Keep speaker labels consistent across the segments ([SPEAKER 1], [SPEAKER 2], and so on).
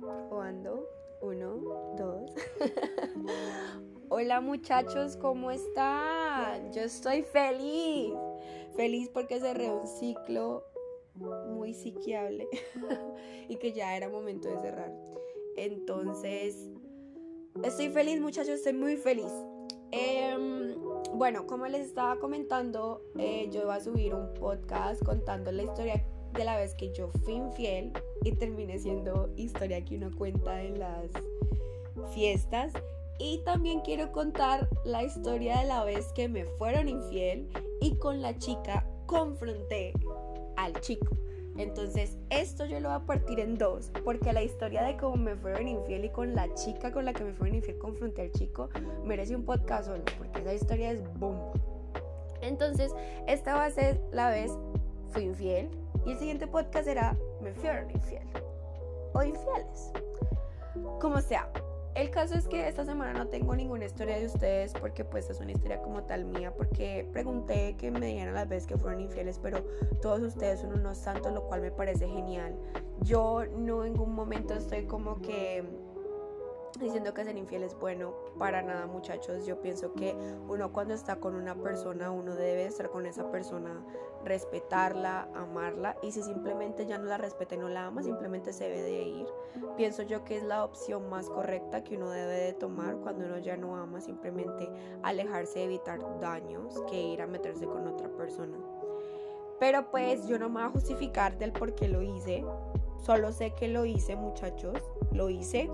[SPEAKER 1] Probando. Uno, dos. Hola muchachos, ¿cómo están? Yo estoy feliz. Feliz porque cerré un ciclo muy psiquiable y que ya era momento de cerrar. Entonces, estoy feliz muchachos, estoy muy feliz. Em, bueno, como les estaba comentando, eh, yo iba a subir un podcast contando la historia de la vez que yo fui infiel y terminé siendo historia que uno cuenta en las fiestas. Y también quiero contar la historia de la vez que me fueron infiel y con la chica confronté al chico. Entonces, esto yo lo voy a partir en dos, porque la historia de cómo me fueron infiel y con la chica con la que me fueron infiel confronté al chico merece un podcast solo, porque esa historia es boom. Entonces, esta va a ser la vez fui infiel y el siguiente podcast será me fueron infiel o infieles. Como sea, el caso es que esta semana no tengo ninguna historia de ustedes porque pues es una historia como tal mía porque pregunté que me dijeran las veces que fueron infieles pero todos ustedes son unos santos lo cual me parece genial. Yo no en ningún momento estoy como que diciendo que ser infiel es bueno, para nada muchachos, yo pienso que uno cuando está con una persona, uno debe estar con esa persona, respetarla, amarla y si simplemente ya no la respeta y no la ama, simplemente se debe de ir. Pienso yo que es la opción más correcta que uno debe de tomar cuando uno ya no ama, simplemente alejarse, evitar daños que ir a meterse con otra persona. Pero pues yo no me voy a justificar del por qué lo hice, solo sé que lo hice muchachos, lo hice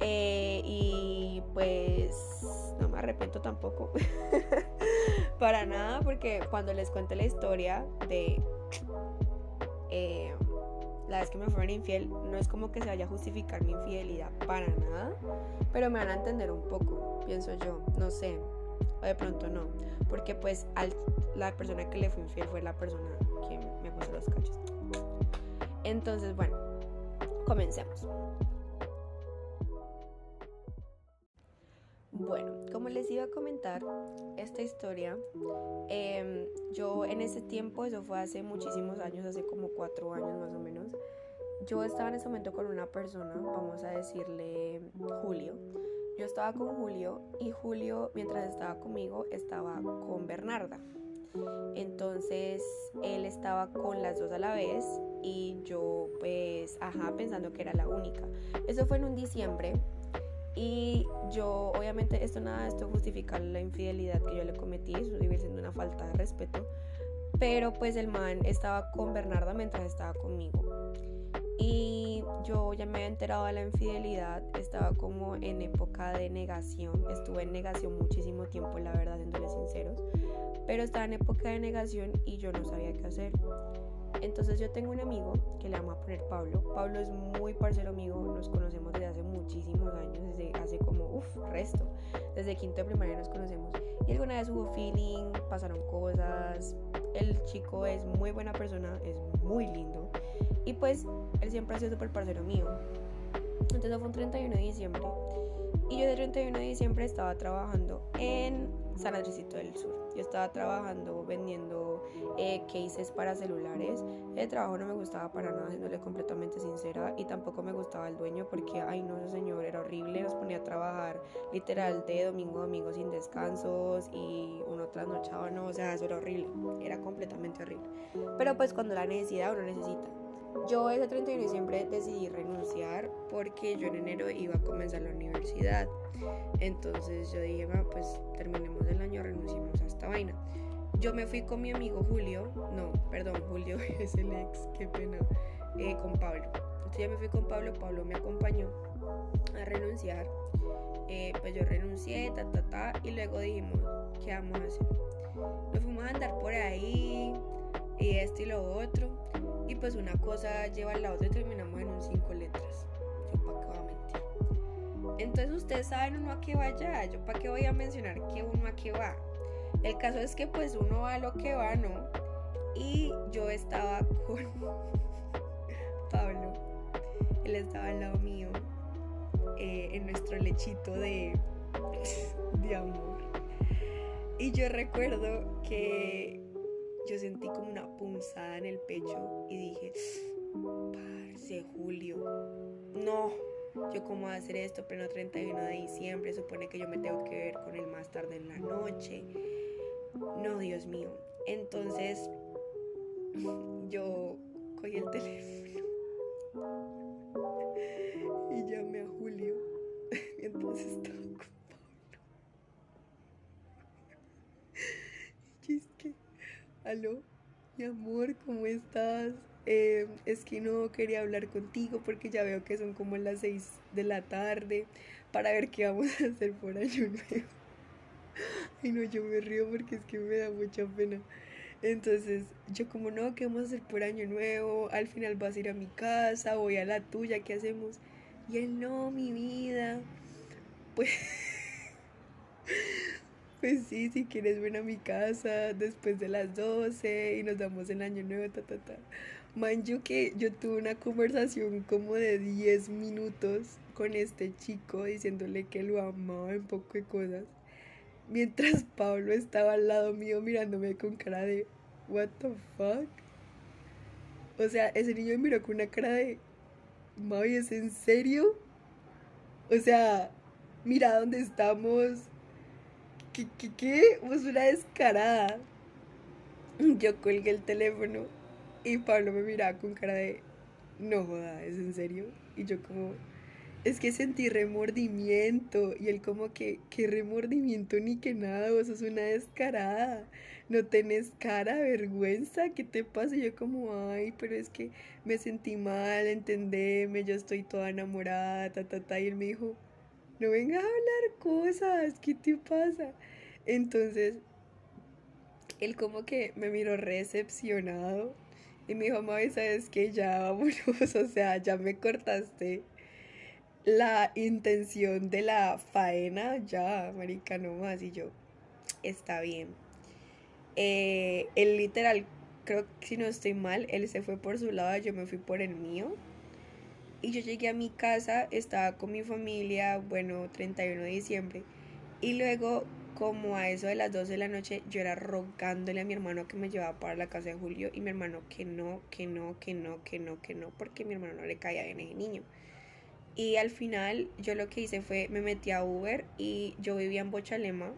[SPEAKER 1] eh, y pues no me arrepiento tampoco. Para nada, porque cuando les cuente la historia de eh, la vez que me fueron infiel, no es como que se vaya a justificar mi infidelidad para nada, pero me van a entender un poco, pienso yo, no sé, o de pronto no, porque pues la persona que le fue infiel fue la persona que me puso los cachos. Entonces, bueno, comencemos. Bueno, como les iba a comentar esta historia, em, yo en ese tiempo, eso fue hace muchísimos años, hace como cuatro años más o menos, yo estaba en ese momento con una persona, vamos a decirle Julio. Yo estaba con Julio y Julio, mientras estaba conmigo, estaba con Bernarda. Entonces él estaba con las dos a la vez y yo pues, ajá, pensando que era la única. Eso fue en un diciembre y yo, obviamente, esto nada, esto justifica la infidelidad que yo le cometí, eso sigue siendo una falta de respeto. Pero pues el man estaba con Bernarda mientras estaba conmigo. Y yo ya me había enterado de la infidelidad, estaba como en época de negación, estuve en negación muchísimo tiempo, la verdad, siéndole sinceros. Pero estaba en época de negación y yo no sabía qué hacer. Entonces yo tengo un amigo que le vamos a poner Pablo. Pablo es muy parcero amigo, nos conocemos desde hace muchísimos años, desde hace como, uff, resto. Desde quinto de primaria nos conocemos. Y alguna vez hubo feeling, pasaron cosas. El chico es muy buena persona, es muy lindo. Y pues él siempre ha sido súper parcero mío. Entonces fue un 31 de diciembre. Y yo de 31 de diciembre estaba trabajando en San Andresito del Sur. Yo estaba trabajando vendiendo eh, cases para celulares. El trabajo no me gustaba para nada, siéndole completamente sincera. Y tampoco me gustaba el dueño porque, ay no, ese señor era horrible. Nos ponía a trabajar literal de domingo a domingo sin descansos y uno trasnochaba, no, o sea, eso era horrible. Era completamente horrible. Pero pues cuando la necesidad uno necesita. Yo ese 31 de diciembre decidí renunciar porque yo en enero iba a comenzar la universidad. Entonces yo dije, pues terminemos el año, renunciemos a esta vaina. Yo me fui con mi amigo Julio, no, perdón, Julio es el ex, qué pena, eh, con Pablo. Entonces ya me fui con Pablo, Pablo me acompañó a renunciar. Eh, pues yo renuncié, ta, ta, ta, y luego dijimos, ¿qué vamos a hacer? Nos fuimos a andar por ahí, y esto y lo otro. Y pues una cosa lleva a la otra y terminamos en un cinco letras. Yo para qué voy a mentir. Entonces ustedes saben uno a qué va ya. Yo para qué voy a mencionar que uno a qué va. El caso es que pues uno va a lo que va, ¿no? Y yo estaba con Pablo. Él estaba al lado mío. Eh, en nuestro lechito de, de amor. Y yo recuerdo que yo sentí como una punzada en el pecho y dije, parce, julio. No, yo cómo voy a hacer esto, pero no 31 de diciembre, supone que yo me tengo que ver con él más tarde en la noche. No, Dios mío. Entonces, yo cogí el teléfono y llamé a Julio entonces estaba con Pablo. Y es que, aló, mi amor, ¿cómo estás? Eh, es que no quería hablar contigo porque ya veo que son como las 6 de la tarde para ver qué vamos a hacer por año nuevo. Ay no, yo me río porque es que me da mucha pena. Entonces, yo como no, ¿qué vamos a hacer por año nuevo? Al final vas a ir a mi casa, voy a la tuya, ¿qué hacemos? Y él, no, mi vida. Pues, pues sí, si quieres ven a mi casa después de las 12 y nos damos el año nuevo, ta, ta, ta. Man, yo que yo tuve una conversación como de 10 minutos con este chico diciéndole que lo amaba en poco de cosas. Mientras Pablo estaba al lado mío mirándome con cara de what the fuck. O sea, ese niño me miró con una cara de Mavi, ¿es en serio? O sea, mira dónde estamos. ¿Qué, qué, qué? Pues una descarada. Yo colgué el teléfono y Pablo me miraba con cara de, no joda, ¿es en serio? Y yo como, es que sentí remordimiento. Y él como que, qué remordimiento ni que nada, vos sos una descarada. No tenés cara, vergüenza, ¿qué te pasa? Y yo como, ay, pero es que me sentí mal, entendeme, yo estoy toda enamorada, ta, ta, ta. Y él me dijo, no vengas a hablar cosas, ¿qué te pasa? Entonces, él como que me miró recepcionado y me dijo, mami, ¿sabes qué? Ya vámonos, o sea, ya me cortaste la intención de la faena, ya, marica, no más. Y yo, está bien. Eh, él literal, creo que si no estoy mal, él se fue por su lado, yo me fui por el mío. Y yo llegué a mi casa, estaba con mi familia, bueno, 31 de diciembre. Y luego como a eso de las 12 de la noche, yo era rogándole a mi hermano que me llevaba para la casa de Julio y mi hermano que no, que no, que no, que no, que no, porque mi hermano no le caía bien ese niño. Y al final yo lo que hice fue, me metí a Uber y yo vivía en Bochalema,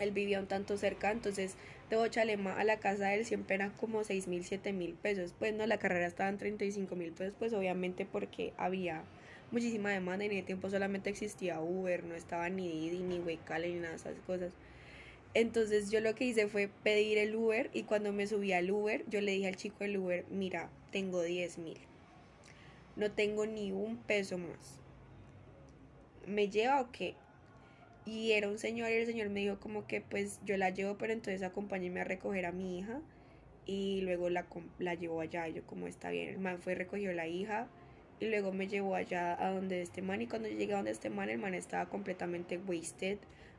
[SPEAKER 1] él vivía un tanto cerca, entonces de Bochalema a la casa de él siempre eran como 6 mil, 7 mil pesos. Pues no, la carrera estaba en 35 mil pesos, pues obviamente porque había muchísima demanda y en ese tiempo solamente existía Uber, no estaba ni Didi, ni Weikale, ni nada de esas cosas. Entonces yo lo que hice fue pedir el Uber y cuando me subí al Uber, yo le dije al chico del Uber, mira, tengo 10 mil, no tengo ni un peso más. ¿Me lleva o qué? Y era un señor y el señor me dijo como que pues yo la llevo, pero entonces acompáñeme a recoger a mi hija y luego la, la llevo allá. Y yo como está bien, el man fue recogió la hija y luego me llevó allá a donde este man. Y cuando llegué a donde este man el man estaba completamente wasted,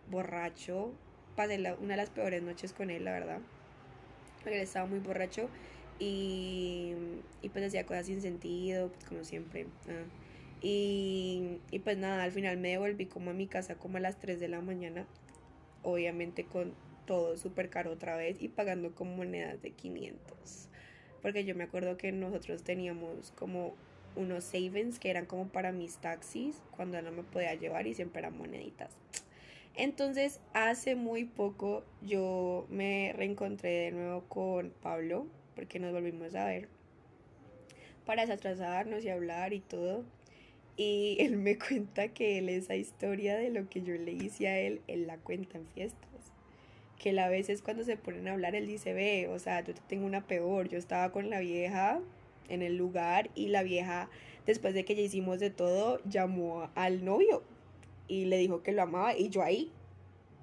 [SPEAKER 1] borracho, pasé una de las peores noches con él la verdad, él estaba muy borracho y, y pues hacía cosas sin sentido, pues como siempre. Y, y pues nada, al final me devolví como a mi casa como a las 3 de la mañana, obviamente con todo súper caro otra vez y pagando con monedas de 500. Porque yo me acuerdo que nosotros teníamos como unos savings que eran como para mis taxis cuando no me podía llevar y siempre eran moneditas. Entonces, hace muy poco yo me reencontré de nuevo con Pablo porque nos volvimos a ver para desatrasarnos y hablar y todo. Y él me cuenta que él esa historia de lo que yo le hice a él, él la cuenta en fiestas. Que a veces cuando se ponen a hablar, él dice, ve, o sea, yo tengo una peor, yo estaba con la vieja en el lugar y la vieja, después de que ya hicimos de todo, llamó al novio y le dijo que lo amaba y yo ahí,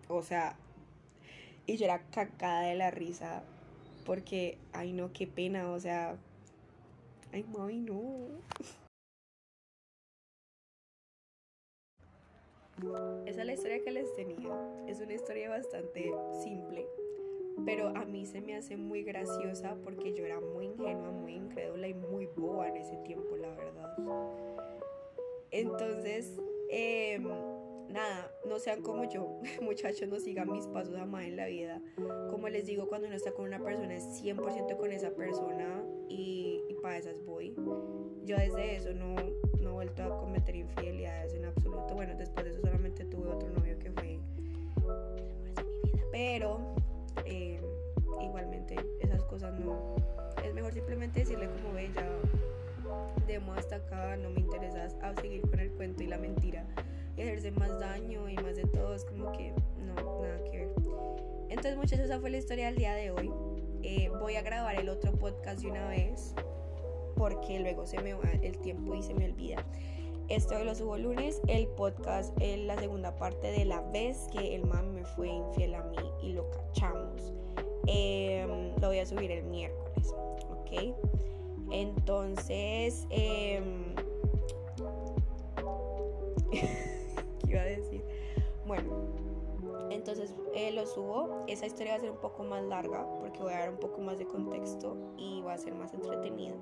[SPEAKER 1] o sea, y yo era cacada de la risa porque, ay no, qué pena, o sea, ay mami, no. Esa es la historia que les tenía. Es una historia bastante simple, pero a mí se me hace muy graciosa porque yo era muy ingenua, muy incrédula y muy boba en ese tiempo, la verdad. Entonces, em, nada, no sean como yo, muchachos, no sigan mis pasos jamás en la vida. Como les digo, cuando uno está con una persona es 100% con esa persona y, y para esas voy. Yo desde eso no, no he vuelto a cometer infidelidades en absoluto. Bueno, después de eso solamente tuve otro novio que fue Pero eh, igualmente esas cosas no. Es mejor simplemente decirle como ve ya demo hasta acá, no me interesas a seguir con el cuento y la mentira y hacerse más daño y más de todo, es como que no, nada que ver. Entonces muchachos, esa fue la historia del día de hoy. Eh, voy a grabar el otro podcast de una vez porque luego se me va el tiempo y se me olvida. Esto lo subo lunes, el podcast es la segunda parte de la vez que el man me fue infiel a mí y lo cachamos. Em, lo voy a subir el miércoles, ¿ok? Entonces, em, ¿qué iba a decir? Bueno, entonces eh, lo subo. Esa historia va a ser un poco más larga porque voy a dar un poco más de contexto y va a ser más entretenido.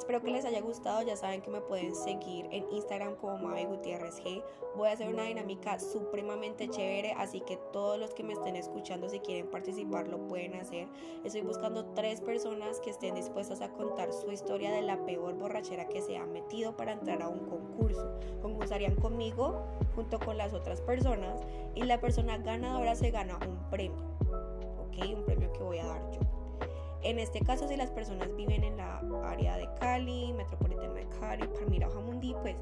[SPEAKER 1] Espero que les haya gustado. Ya saben que me pueden seguir en Instagram como Mabe Gutiérrez G. Voy a hacer una dinámica supremamente chévere, así que todos los que me estén escuchando, si quieren participar, lo pueden hacer. Estoy buscando tres personas que estén dispuestas a contar su historia de la peor borrachera que se ha metido para entrar a un concurso. Concursarían conmigo junto con las otras personas y la persona ganadora se gana un premio. ¿Ok? Un premio que voy a dar yo. En este caso, si las personas viven en la área de Cali, Metropolitana de Cali, Palmira o Jamundí, pues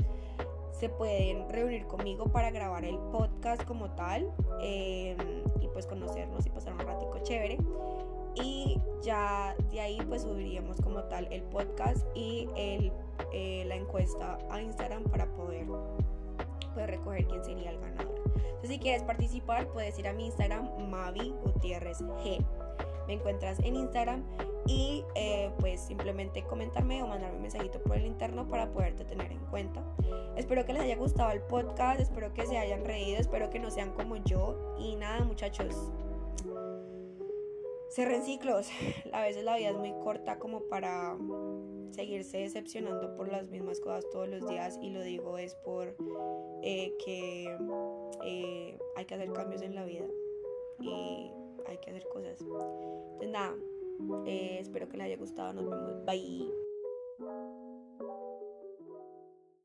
[SPEAKER 1] se pueden reunir conmigo para grabar el podcast como tal em, y pues conocernos y pasar un ratico chévere. Y ya de ahí pues subiríamos como tal el podcast y el, eh, la encuesta a Instagram para poder, poder recoger quién sería el ganador. Entonces si quieres participar puedes ir a mi Instagram Mavi Gutiérrez G me encuentras en Instagram y eh, pues simplemente comentarme o mandarme un mensajito por el interno para poderte tener en cuenta. Espero que les haya gustado el podcast, espero que se hayan reído, espero que no sean como yo y nada muchachos. Cerren ciclos. A veces la vida es muy corta como para seguirse decepcionando por las mismas cosas todos los días y lo digo es por eh, que eh, hay que hacer cambios en la vida hay que hacer cosas. Entonces nada, eh, espero que les haya gustado. Nos vemos. Bye.